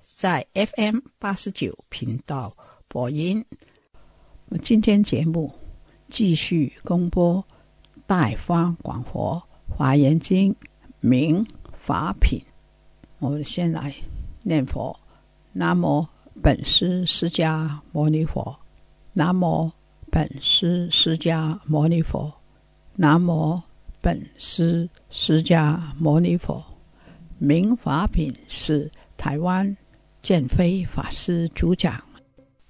在 FM 八十九频道播音。今天节目继续公播《大方广佛华严经》明法品。我们先来念佛：南无本师释迦牟尼佛，南无本师释迦牟尼佛。南无本师释迦牟尼佛，明法品是台湾建飞法师主讲。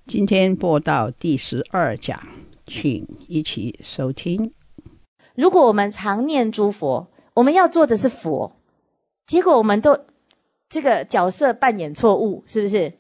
今天播到第十二讲，请一起收听。如果我们常念诸佛，我们要做的是佛，结果我们都这个角色扮演错误，是不是？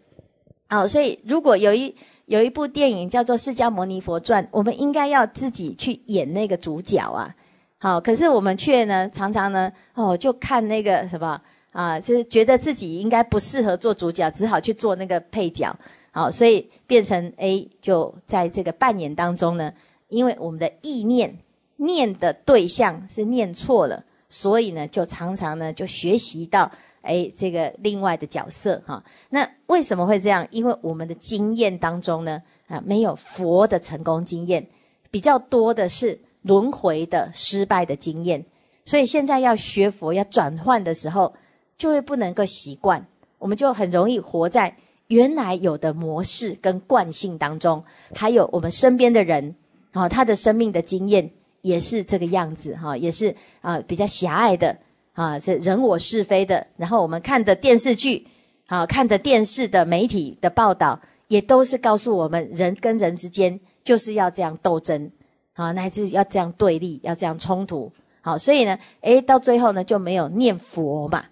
好，所以如果有一有一部电影叫做《释迦牟尼佛传》，我们应该要自己去演那个主角啊。好，可是我们却呢，常常呢，哦，就看那个什么啊，就是觉得自己应该不适合做主角，只好去做那个配角。好，所以变成 A 就在这个扮演当中呢，因为我们的意念念的对象是念错了，所以呢，就常常呢就学习到。哎，这个另外的角色哈，那为什么会这样？因为我们的经验当中呢，啊，没有佛的成功经验，比较多的是轮回的失败的经验，所以现在要学佛要转换的时候，就会不能够习惯，我们就很容易活在原来有的模式跟惯性当中，还有我们身边的人啊，他的生命的经验也是这个样子哈，也是啊比较狭隘的。啊，是人我是非的。然后我们看的电视剧，啊，看的电视的媒体的报道，也都是告诉我们，人跟人之间就是要这样斗争，啊，乃至要这样对立，要这样冲突。好，所以呢，诶，到最后呢，就没有念佛嘛。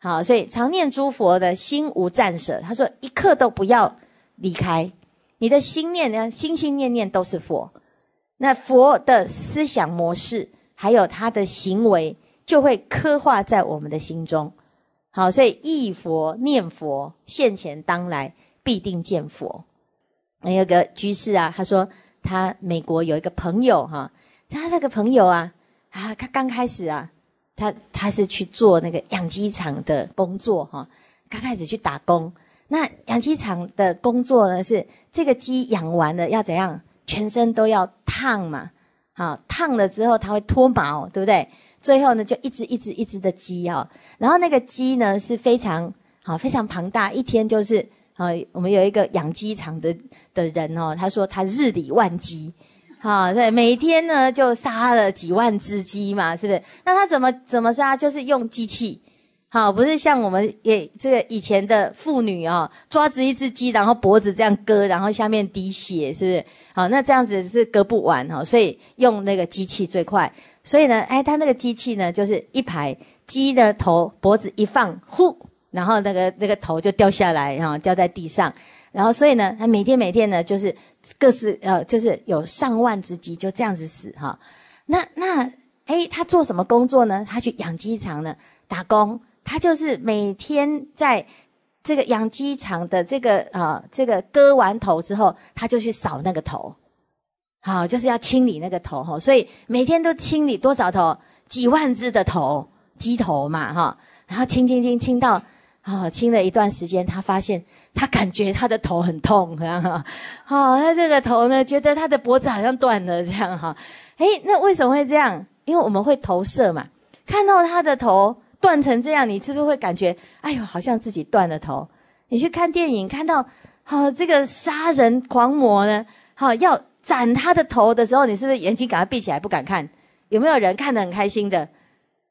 好，所以常念诸佛的心无暂舍。他说，一刻都不要离开你的心念呢，心心念念都是佛。那佛的思想模式，还有他的行为。就会刻画在我们的心中，好，所以忆佛念佛，现前当来必定见佛。那有个居士啊，他说他美国有一个朋友哈，他那个朋友啊啊，他刚开始啊，他他是去做那个养鸡场的工作哈，刚开始去打工。那养鸡场的工作呢，是这个鸡养完了要怎样，全身都要烫嘛，好烫了之后它会脱毛，对不对？最后呢，就一只一只一只的鸡哦，然后那个鸡呢是非常好非常庞大，一天就是啊，我们有一个养鸡场的的人哦，他说他日理万机，好对，每天呢就杀了几万只鸡嘛，是不是？那他怎么怎么杀？就是用机器，好，不是像我们也这个以前的妇女啊，抓着一只鸡，然后脖子这样割，然后下面滴血，是不是？好，那这样子是割不完哈，所以用那个机器最快。所以呢，哎，它那个机器呢，就是一排鸡的头脖子一放，呼，然后那个那个头就掉下来，然后掉在地上，然后所以呢，它每天每天呢，就是各式呃，就是有上万只鸡就这样子死哈。那那哎，他做什么工作呢？他去养鸡场呢打工，他就是每天在这个养鸡场的这个啊这个割完头之后，他就去扫那个头，好，就是要清理那个头哈。所以每天都清理多少头？几万只的头鸡头嘛哈。然后清清清清到啊，清了一段时间，他发现他感觉他的头很痛，哈，好，他这个头呢，觉得他的脖子好像断了这样哈。诶，那为什么会这样？因为我们会投射嘛，看到他的头断成这样，你是不是会感觉，哎呦，好像自己断了头？你去看电影，看到好这个杀人狂魔呢，好要斩他的头的时候，你是不是眼睛赶快闭起来不敢看？有没有人看得很开心的？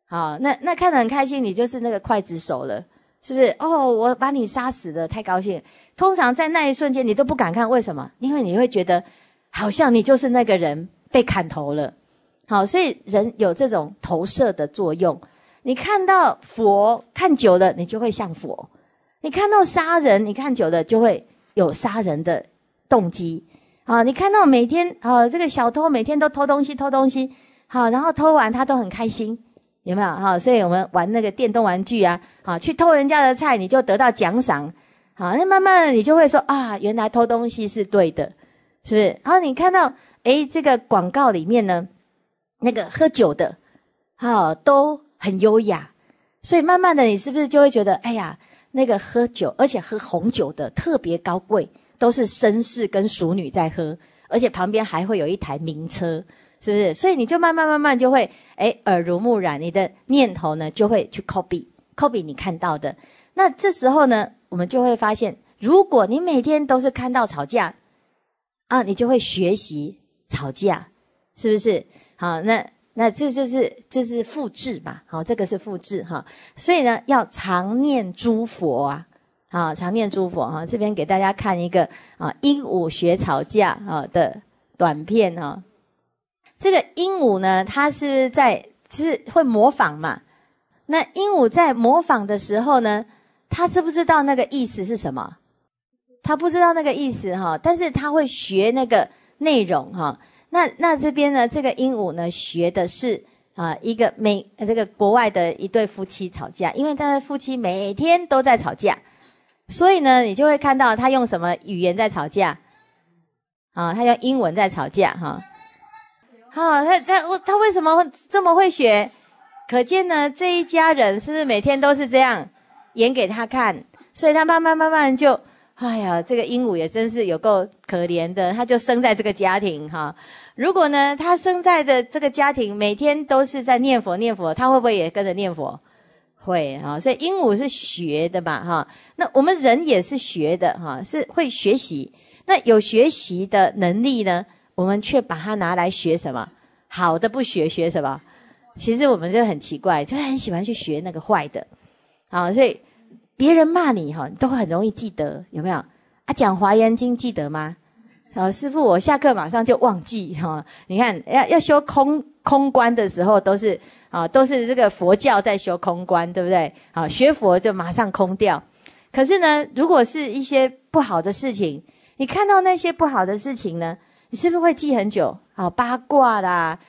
好，那那看得很开心，你就是那个刽子手了，是不是？哦，我把你杀死了，太高兴。通常在那一瞬间，你都不敢看，为什么？因为你会觉得好像你就是那个人被砍头了。好，所以人有这种投射的作用。你看到佛看久了，你就会像佛；你看到杀人，你看久了就会有杀人的动机。啊，你看到每天啊，这个小偷每天都偷东西，偷东西，好，然后偷完他都很开心。有没有哈？所以我们玩那个电动玩具啊，好去偷人家的菜，你就得到奖赏，好，那慢慢的你就会说啊，原来偷东西是对的，是不是？然后你看到诶这个广告里面呢，那个喝酒的，好都很优雅，所以慢慢的你是不是就会觉得，哎呀，那个喝酒而且喝红酒的特别高贵，都是绅士跟淑女在喝，而且旁边还会有一台名车。是不是？所以你就慢慢慢慢就会，哎，耳濡目染，你的念头呢就会去 copy copy 你看到的。那这时候呢，我们就会发现，如果你每天都是看到吵架，啊，你就会学习吵架，是不是？好，那那这就是就是复制嘛。好，这个是复制哈。所以呢，要常念诸佛啊，好，常念诸佛哈。这边给大家看一个啊，鹦鹉学吵架啊的短片哈。这个鹦鹉呢，它是在其实会模仿嘛。那鹦鹉在模仿的时候呢，它知不知道那个意思是什么？它不知道那个意思哈，但是它会学那个内容哈。那那这边呢，这个鹦鹉呢，学的是啊一个美这个国外的一对夫妻吵架，因为他的夫妻每天都在吵架，所以呢，你就会看到他用什么语言在吵架啊？他用英文在吵架哈。好，他他我他为什么这么会学？可见呢，这一家人是不是每天都是这样演给他看？所以他慢慢慢慢就，哎呀，这个鹦鹉也真是有够可怜的，他就生在这个家庭哈。如果呢，他生在的这个家庭每天都是在念佛念佛，他会不会也跟着念佛？会啊。所以鹦鹉是学的嘛哈。那我们人也是学的哈，是会学习。那有学习的能力呢？我们却把它拿来学什么？好的不学，学什么？其实我们就很奇怪，就很喜欢去学那个坏的。好，所以别人骂你哈，都很容易记得，有没有？啊，讲华严经记得吗？好，师傅，我下课马上就忘记哈。你看，要要修空空观的时候，都是啊，都是这个佛教在修空观，对不对？好，学佛就马上空掉。可是呢，如果是一些不好的事情，你看到那些不好的事情呢？你是不是会记很久？好八卦啦、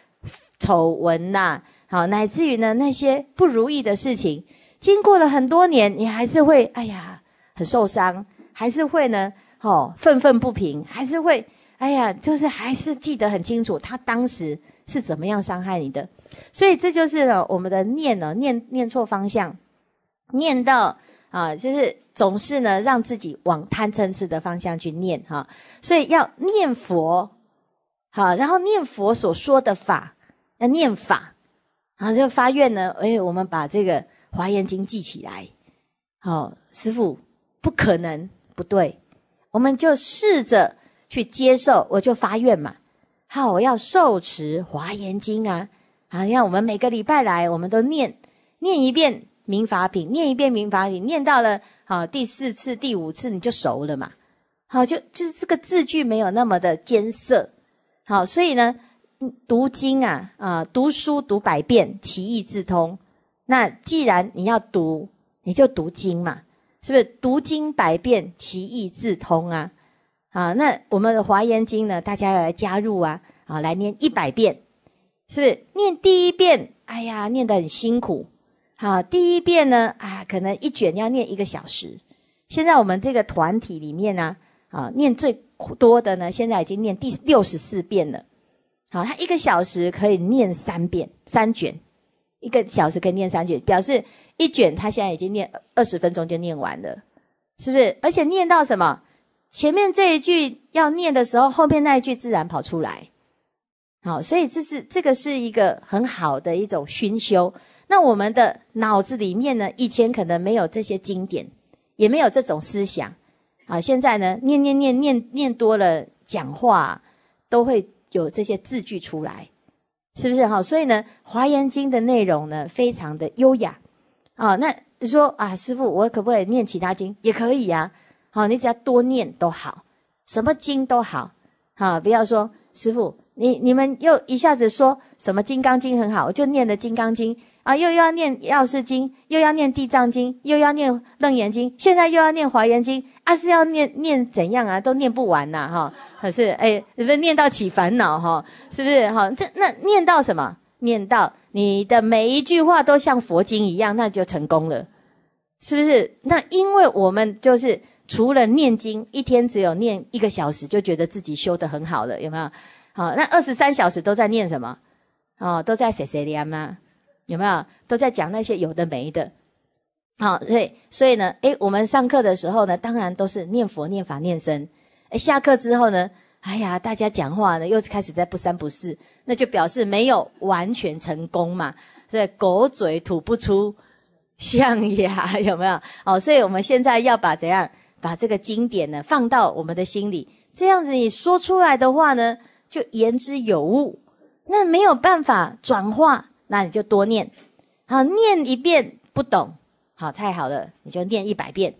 丑闻呐，好乃至于呢那些不如意的事情，经过了很多年，你还是会哎呀很受伤，还是会呢哦愤愤不平，还是会哎呀就是还是记得很清楚他当时是怎么样伤害你的。所以这就是呢我们的念呢念念错方向，念到啊就是。总是呢，让自己往贪嗔痴的方向去念哈，所以要念佛，好，然后念佛所说的法，要念法，然后就发愿呢，哎，我们把这个华严经记起来，好，师傅不可能不对，我们就试着去接受，我就发愿嘛，好，我要受持华严经啊，啊，让我们每个礼拜来，我们都念念一遍民法品，念一遍民法品，念到了。好，第四次、第五次你就熟了嘛？好，就就是这个字句没有那么的艰涩。好，所以呢，读经啊，啊，读书读百遍，其义自通。那既然你要读，你就读经嘛，是不是？读经百遍，其义自通啊。啊，那我们的华严经呢，大家要来加入啊，啊，来念一百遍，是不是？念第一遍，哎呀，念得很辛苦。好，第一遍呢，啊，可能一卷要念一个小时。现在我们这个团体里面呢，啊，念最多的呢，现在已经念第六十四遍了。好，他一个小时可以念三遍，三卷，一个小时可以念三卷，表示一卷他现在已经念二十分钟就念完了，是不是？而且念到什么？前面这一句要念的时候，后面那一句自然跑出来。好，所以这是这个是一个很好的一种熏修。那我们的脑子里面呢，以前可能没有这些经典，也没有这种思想。啊，现在呢，念念念念念多了，讲话都会有这些字句出来，是不是？哈，所以呢，《华严经》的内容呢，非常的优雅。啊，那你说啊，师傅，我可不可以念其他经？也可以呀。好，你只要多念都好，什么经都好，啊，不要说师傅，你你们又一下子说什么《金刚经》很好，我就念的《金刚经》啊，又要念《药师经》，又要念《地藏经》，又要念《楞严经》，现在又要念《华严经》，啊，是要念念怎样啊？都念不完呐，哈，可是哎，不是念到起烦恼哈，是不是？哈，这那念到什么？念到你的每一句话都像佛经一样，那就成功了，是不是？那因为我们就是。除了念经，一天只有念一个小时，就觉得自己修得很好了，有没有？好，那二十三小时都在念什么？哦，都在写写念吗？有没有？都在讲那些有的没的。好，对，所以呢，诶，我们上课的时候呢，当然都是念佛、念法、念僧。诶，下课之后呢，哎呀，大家讲话呢，又开始在不三不四，那就表示没有完全成功嘛。所以狗嘴吐不出 象牙，有没有？哦，所以我们现在要把怎样？把这个经典呢放到我们的心里，这样子你说出来的话呢，就言之有物。那没有办法转化，那你就多念，好念一遍不懂，好太好了，你就念一百遍，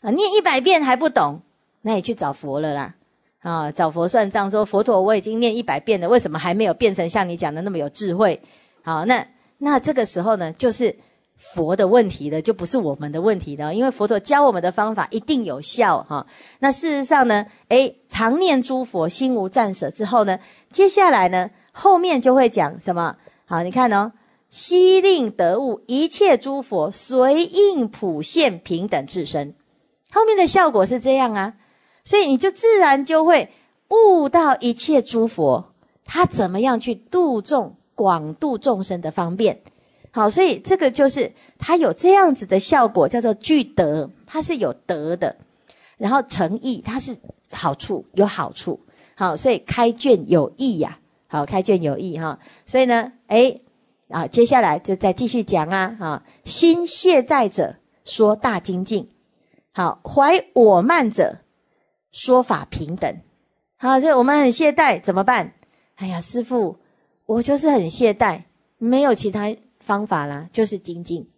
啊念一百遍还不懂，那你去找佛了啦，啊找佛算账，说佛陀我已经念一百遍了，为什么还没有变成像你讲的那么有智慧？好，那那这个时候呢，就是。佛的问题了，就不是我们的问题了，因为佛陀教我们的方法一定有效哈。那事实上呢，诶，常念诸佛，心无暂舍之后呢，接下来呢，后面就会讲什么？好，你看哦，悉令得悟一切诸佛随应普现平等自身，后面的效果是这样啊，所以你就自然就会悟到一切诸佛他怎么样去度众广度众生的方便。好，所以这个就是它有这样子的效果，叫做具德，它是有德的，然后诚意，它是好处有好处。好，所以开卷有益呀。好，开卷有益哈。所以呢，哎，啊，接下来就再继续讲啊。哈，心懈怠者说大精进，好，怀我慢者说法平等。好，所以我们很懈怠怎么办？哎呀，师傅，我就是很懈怠，没有其他。方法啦，就是精进。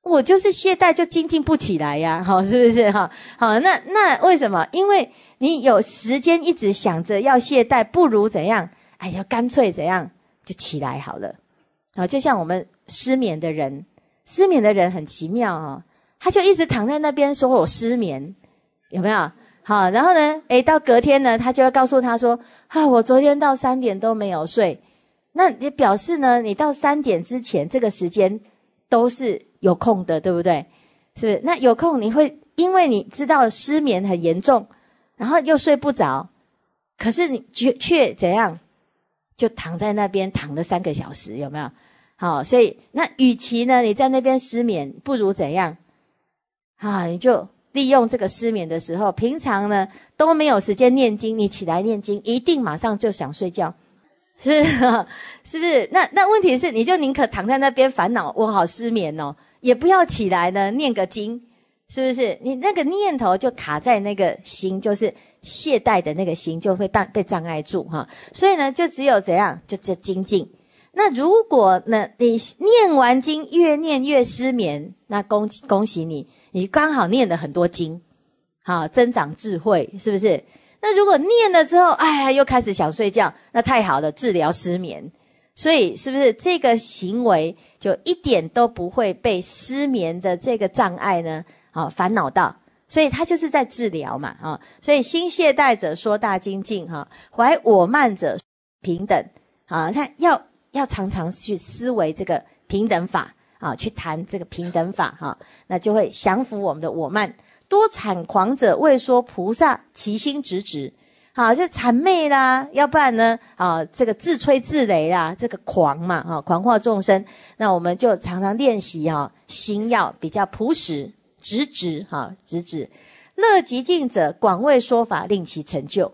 我就是懈怠，就精进不起来呀，好，是不是哈？好，那那为什么？因为你有时间一直想着要懈怠，不如怎样？哎呀，干脆怎样就起来好了。啊，就像我们失眠的人，失眠的人很奇妙哦，他就一直躺在那边说我失眠，有没有？好，然后呢，诶，到隔天呢，他就要告诉他说，啊，我昨天到三点都没有睡。那也表示呢，你到三点之前这个时间都是有空的，对不对？是不是？那有空你会因为你知道失眠很严重，然后又睡不着，可是你却却怎样，就躺在那边躺了三个小时，有没有？好，所以那与其呢你在那边失眠，不如怎样？啊，你就利用这个失眠的时候，平常呢都没有时间念经，你起来念经，一定马上就想睡觉。是，是不是？那那问题是，你就宁可躺在那边烦恼，我好失眠哦，也不要起来呢，念个经，是不是？你那个念头就卡在那个心，就是懈怠的那个心，就会被被障碍住哈。所以呢，就只有怎样，就这精进。那如果呢，你念完经越念越失眠，那恭恭喜你，你刚好念了很多经，好增长智慧，是不是？那如果念了之后，哎呀，又开始想睡觉，那太好了，治疗失眠。所以是不是这个行为就一点都不会被失眠的这个障碍呢？啊，烦恼到，所以他就是在治疗嘛，啊，所以心懈怠者说大精进，哈，怀我慢者平等，啊，他要要常常去思维这个平等法，啊，去谈这个平等法，哈，那就会降服我们的我慢。多谄狂者未说菩萨其心直直。好，这谄媚啦，要不然呢？啊，这个自吹自擂啦，这个狂嘛，哈，狂化众生。那我们就常常练习哈，心要比较朴实、直直，哈，直直。乐极静者，广为说法，令其成就，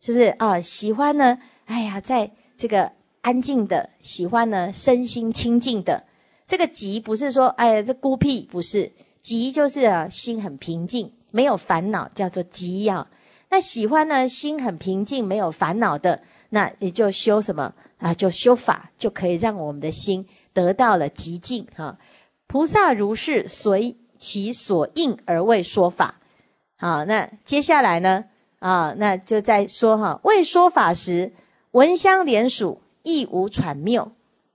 是不是啊？喜欢呢？哎呀，在这个安静的，喜欢呢，身心清净的。这个极不是说，哎呀，这孤僻，不是极，就是啊，心很平静，没有烦恼，叫做极啊。那喜欢呢，心很平静，没有烦恼的，那你就修什么啊？就修法，就可以让我们的心得到了极静哈。菩萨如是随其所应而为说法。好，那接下来呢？啊，那就在说哈，为说法时，闻香连属，亦无喘谬。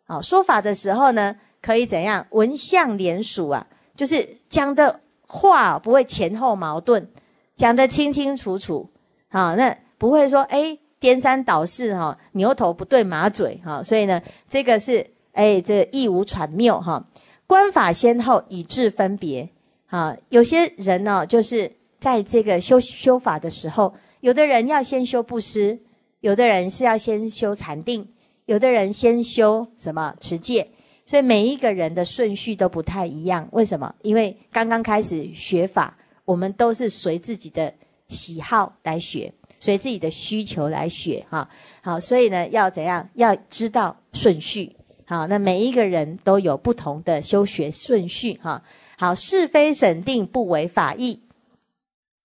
好，说法的时候呢，可以怎样？闻相连属啊，就是讲的话不会前后矛盾。讲得清清楚楚，好，那不会说哎颠三倒四哈，牛头不对马嘴哈，所以呢，这个是哎这亦无喘谬哈。观法先后以致分别，啊，有些人呢，就是在这个修修法的时候，有的人要先修布施，有的人是要先修禅定，有的人先修什么持戒，所以每一个人的顺序都不太一样。为什么？因为刚刚开始学法。我们都是随自己的喜好来学，随自己的需求来学，哈，好，所以呢，要怎样？要知道顺序，好，那每一个人都有不同的修学顺序，哈，好，是非审定不违法义，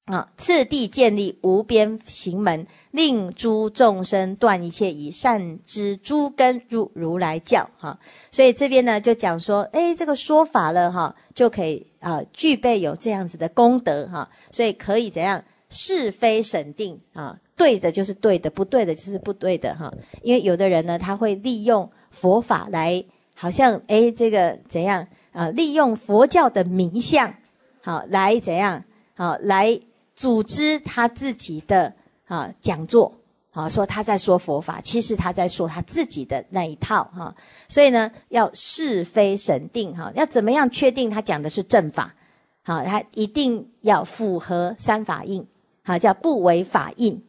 啊，次第建立无边行门，令诸众生断一切以，善知诸根入如来教，哈，所以这边呢就讲说，哎，这个说法了，哈，就可以。啊，具备有这样子的功德哈，所以可以怎样是非审定啊？对的就是对的，不对的就是不对的哈。因为有的人呢，他会利用佛法来，好像诶这个怎样啊？利用佛教的名相，好来怎样好来组织他自己的啊讲座。啊，说他在说佛法，其实他在说他自己的那一套哈。所以呢，要是非审定哈，要怎么样确定他讲的是正法？好，他一定要符合三法印，好叫不违法印。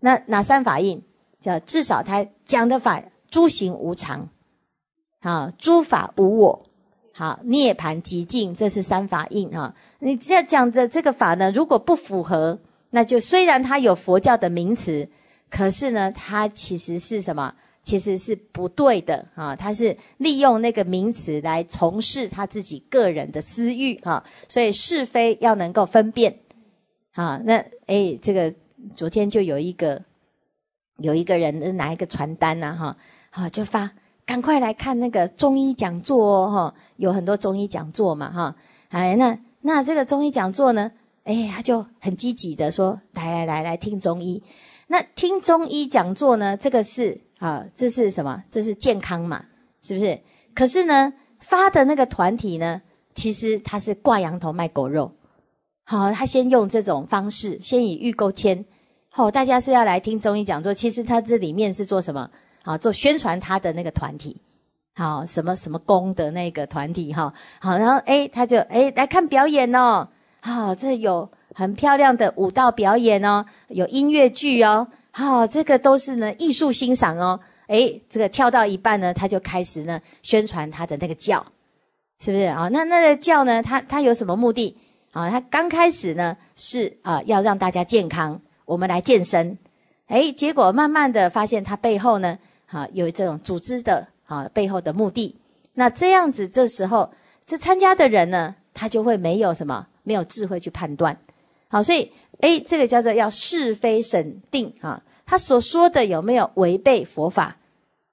那哪三法印？叫至少他讲的法诸行无常，好诸法无我，好涅盘极境，这是三法印哈。你这样讲的这个法呢，如果不符合，那就虽然它有佛教的名词。可是呢，它其实是什么？其实是不对的啊！他是利用那个名词来从事他自己个人的私欲哈，所以是非要能够分辨啊。那哎，这个昨天就有一个有一个人拿一个传单呐哈，好就发，赶快来看那个中医讲座哦哈，有很多中医讲座嘛哈。哎，那那这个中医讲座呢，哎，他就很积极的说，来来来来听中医。那听中医讲座呢？这个是啊，这是什么？这是健康嘛，是不是？可是呢，发的那个团体呢，其实他是挂羊头卖狗肉。好，他先用这种方式，先以预购签。好，大家是要来听中医讲座，其实他这里面是做什么？啊，做宣传他的那个团体。好，什么什么功的那个团体哈。好，然后哎，他就哎来看表演哦。好，这有。很漂亮的舞蹈表演哦，有音乐剧哦，好，这个都是呢艺术欣赏哦。诶，这个跳到一半呢，他就开始呢宣传他的那个教，是不是啊？那那个教呢，他他有什么目的啊？他刚开始呢是啊要让大家健康，我们来健身。诶，结果慢慢的发现他背后呢，啊有这种组织的啊背后的目的。那这样子，这时候这参加的人呢，他就会没有什么没有智慧去判断。好，所以 A 这个叫做要是非审定啊，他所说的有没有违背佛法？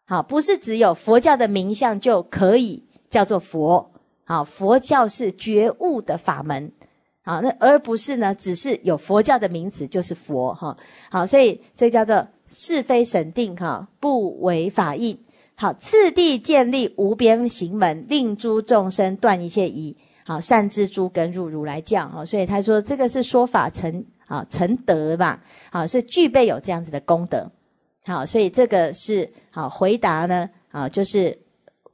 好，不是只有佛教的名相就可以叫做佛。好，佛教是觉悟的法门。好，那而不是呢，只是有佛教的名词就是佛哈。好，所以这叫做是非审定哈，不违法义。好，次第建立无边行门，令诸众生断一切疑。好，善知诸根入如来教，哈，所以他说这个是说法成啊成德吧，好，是具备有这样子的功德，好，所以这个是好回答呢，啊，就是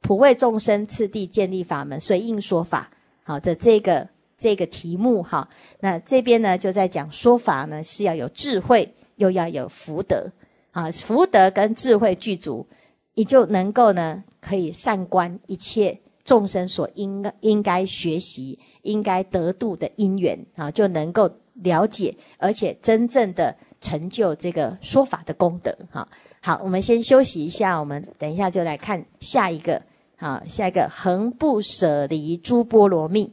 普为众生次第建立法门，随应说法，好的这个这个题目哈，那这边呢就在讲说法呢是要有智慧，又要有福德，啊，福德跟智慧具足，你就能够呢可以善观一切。众生所应应该学习、应该得度的因缘啊，就能够了解，而且真正的成就这个说法的功德哈。好，我们先休息一下，我们等一下就来看下一个。好，下一个恒不舍离诸波罗蜜。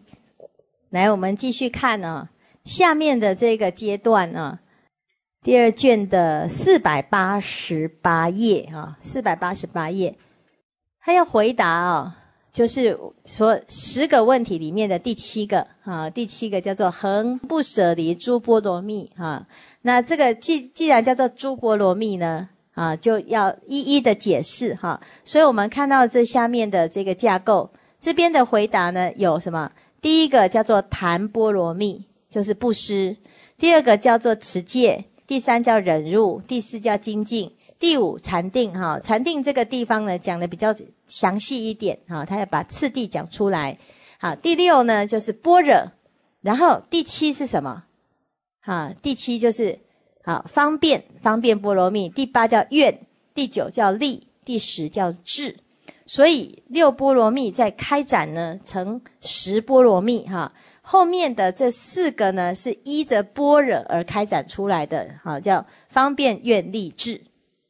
来，我们继续看呢，下面的这个阶段呢，第二卷的四百八十八页啊，四百八十八页，他要回答啊。就是说十个问题里面的第七个啊，第七个叫做恒不舍离诸波罗蜜啊。那这个既既然叫做诸波罗蜜呢啊，就要一一的解释哈。所以我们看到这下面的这个架构，这边的回答呢有什么？第一个叫做檀波罗蜜，就是布施；第二个叫做持戒；第三叫忍辱；第四叫精进。第五禅定哈，禅定这个地方呢讲的比较详细一点哈，他要把次第讲出来。好，第六呢就是般若，然后第七是什么？哈，第七就是好方便方便波罗蜜。第八叫愿，第九叫力，第十叫智。所以六波罗蜜在开展呢成十波罗蜜哈。后面的这四个呢是依着般若而开展出来的，好叫方便愿力智。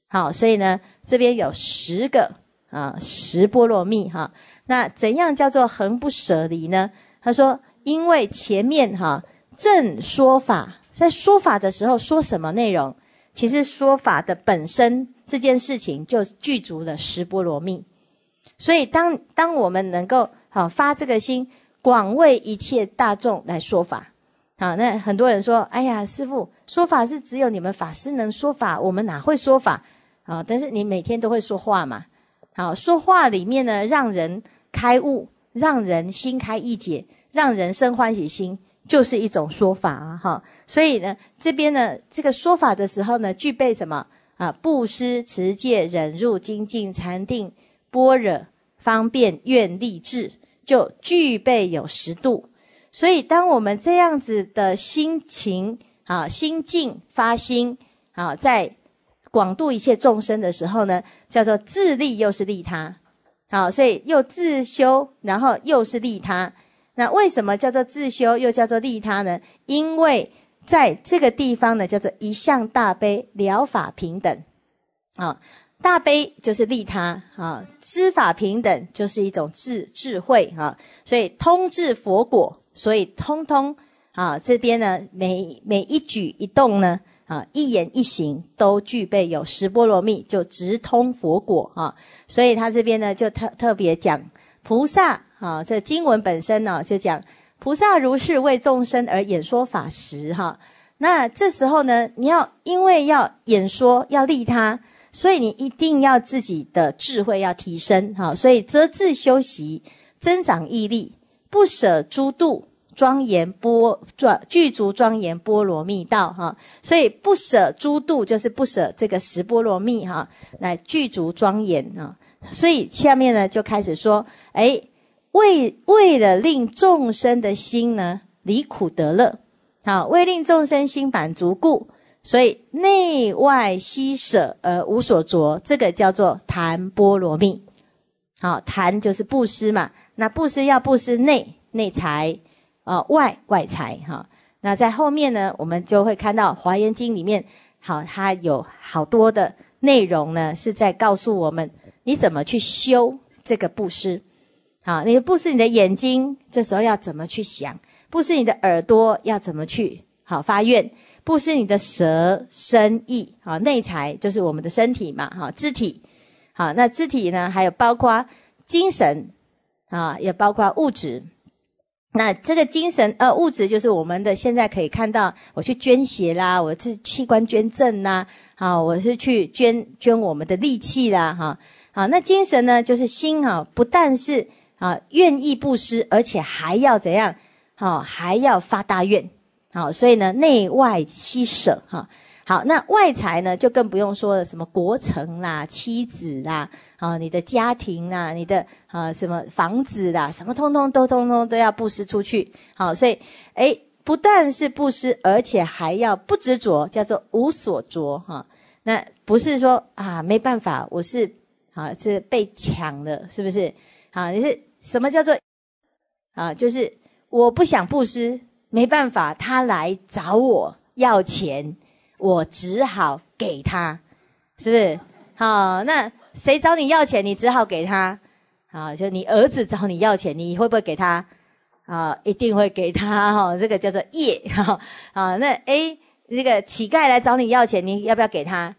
好，所以呢，这边有十个啊，十波罗蜜哈。那怎样叫做恒不舍离呢？他说，因为前面哈正说法，在说法的时候说什么内容？其实说法的本身这件事情就具足了十波罗蜜。所以当当我们能够好发这个心，广为一切大众来说法。好，那很多人说，哎呀，师父说法是只有你们法师能说法，我们哪会说法？啊！但是你每天都会说话嘛？好，说话里面呢，让人开悟，让人心开意解，让人生欢喜心，就是一种说法啊！哈，所以呢，这边呢，这个说法的时候呢，具备什么啊？布施、持戒、忍辱、精进、禅定、般若、方便、愿力、智，就具备有十度。所以，当我们这样子的心情啊，心境发心啊，在。广度一切众生的时候呢，叫做自利又是利他，好，所以又自修，然后又是利他。那为什么叫做自修又叫做利他呢？因为在这个地方呢，叫做一向大悲，了法平等。啊，大悲就是利他啊，知法平等就是一种智智慧啊，所以通智佛果，所以通通啊，这边呢，每每一举一动呢。啊，一言一行都具备有十波罗蜜，就直通佛果啊。所以他这边呢，就特特别讲菩萨啊，这经文本身呢，就讲菩萨如是为众生而演说法时哈。那这时候呢，你要因为要演说要利他，所以你一定要自己的智慧要提升哈。所以择自修习，增长毅力，不舍诸度。庄严波庄具足庄严波罗蜜道哈，所以不舍诸度就是不舍这个十波罗蜜哈，来具足庄严啊。所以下面呢就开始说，哎，为为了令众生的心呢离苦得乐，好，为令众生心满足故，所以内外悉舍而无所着，这个叫做檀波罗蜜。好，檀就是布施嘛，那布施要布施内内财。啊，外外财哈，那在后面呢，我们就会看到《华严经》里面，好，它有好多的内容呢，是在告诉我们你怎么去修这个布施。好，你布施你的眼睛，这时候要怎么去想；布施你的耳朵，要怎么去好发愿；布施你的舌身意，啊内财就是我们的身体嘛，哈肢体。好，那肢体呢，还有包括精神啊，也包括物质。那这个精神呃物质就是我们的现在可以看到，我去捐血啦，我是器官捐赠呐，好，我是去捐捐我们的力气啦，哈，好，那精神呢就是心哈，不但是啊，愿意布施，而且还要怎样？好，还要发大愿。好，所以呢，内外七舍哈。好，那外财呢，就更不用说了，什么国城啦、妻子啦，啊，你的家庭啦，你的啊什么房子啦，什么通通都通通都要布施出去。好，所以哎，不但是布施，而且还要不执着，叫做无所着哈。那不是说啊，没办法，我是啊，是被抢了，是不是？啊，你是什么叫做啊？就是我不想布施，没办法，他来找我要钱。我只好给他，是不是？好，那谁找你要钱，你只好给他。好，就你儿子找你要钱，你会不会给他？啊，一定会给他。哈，这个叫做业。哈，啊，那诶，那个乞丐来找你要钱，你要不要给他？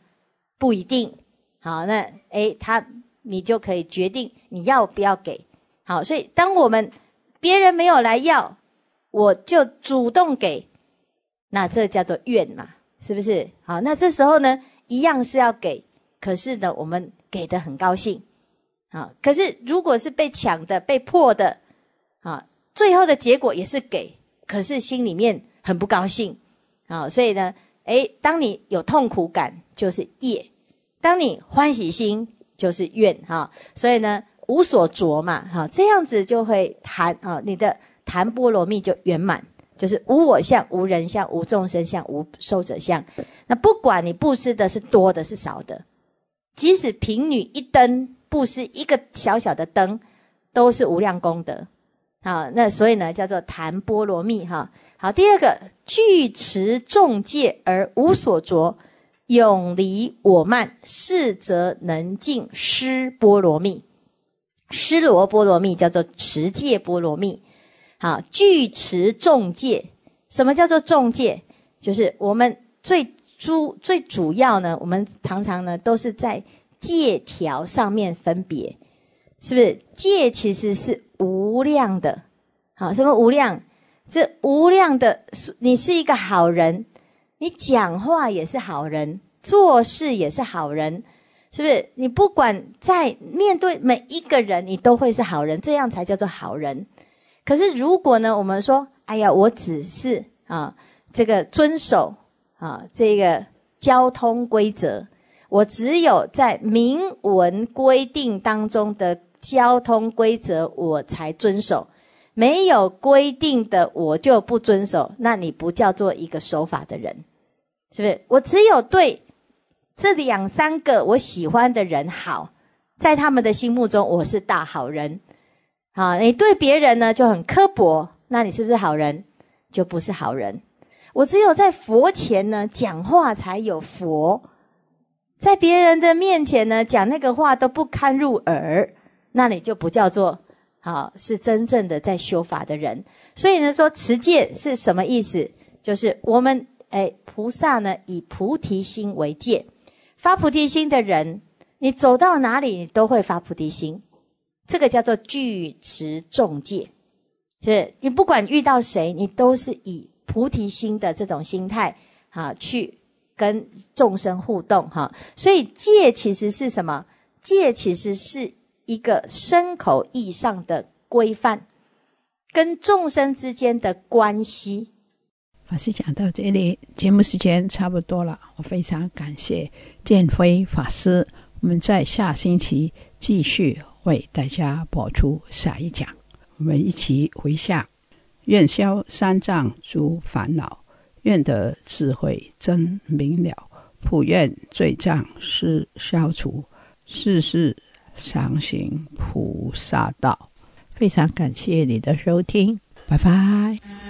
不一定。好，那诶，他你就可以决定你要不要给。好，所以当我们别人没有来要，我就主动给，那这叫做愿嘛。是不是好？那这时候呢，一样是要给，可是呢，我们给的很高兴，啊，可是如果是被抢的、被迫的，啊，最后的结果也是给，可是心里面很不高兴，啊，所以呢，诶，当你有痛苦感就是业，当你欢喜心就是愿，哈，所以呢，无所着嘛，哈，这样子就会谈啊，你的谈波罗蜜就圆满。就是无我相、无人相、无众生相、无寿者相。那不管你布施的是多的是少的，即使贫女一灯布施一个小小的灯，都是无量功德。好，那所以呢，叫做谈波罗蜜哈。好，第二个具持众戒而无所着，永离我慢，是则能尽施波罗蜜。施罗波罗蜜叫做持戒波罗蜜。好，具持众戒，什么叫做众戒？就是我们最主最主要呢，我们常常呢都是在戒条上面分别，是不是？戒其实是无量的，好，什么无量？这无量的，你是一个好人，你讲话也是好人，做事也是好人，是不是？你不管在面对每一个人，你都会是好人，这样才叫做好人。可是，如果呢？我们说，哎呀，我只是啊，这个遵守啊，这个交通规则，我只有在明文规定当中的交通规则，我才遵守；没有规定的，我就不遵守。那你不叫做一个守法的人，是不是？我只有对这两三个我喜欢的人好，在他们的心目中，我是大好人。啊，你对别人呢就很刻薄，那你是不是好人？就不是好人。我只有在佛前呢讲话才有佛，在别人的面前呢讲那个话都不堪入耳，那你就不叫做好，是真正的在修法的人。所以呢，说持戒是什么意思？就是我们哎，菩萨呢以菩提心为戒，发菩提心的人，你走到哪里你都会发菩提心。这个叫做具持众戒，是你不管遇到谁，你都是以菩提心的这种心态啊，去跟众生互动哈。所以戒其实是什么？戒其实是一个身口意上的规范，跟众生之间的关系。法师讲到这里，节目时间差不多了，我非常感谢建辉法师。我们在下星期继续。为大家播出下一讲，我们一起回向：愿消三障诸烦恼，愿得智慧真明了，普愿罪障施消除，世世常行菩萨道。非常感谢你的收听，拜拜。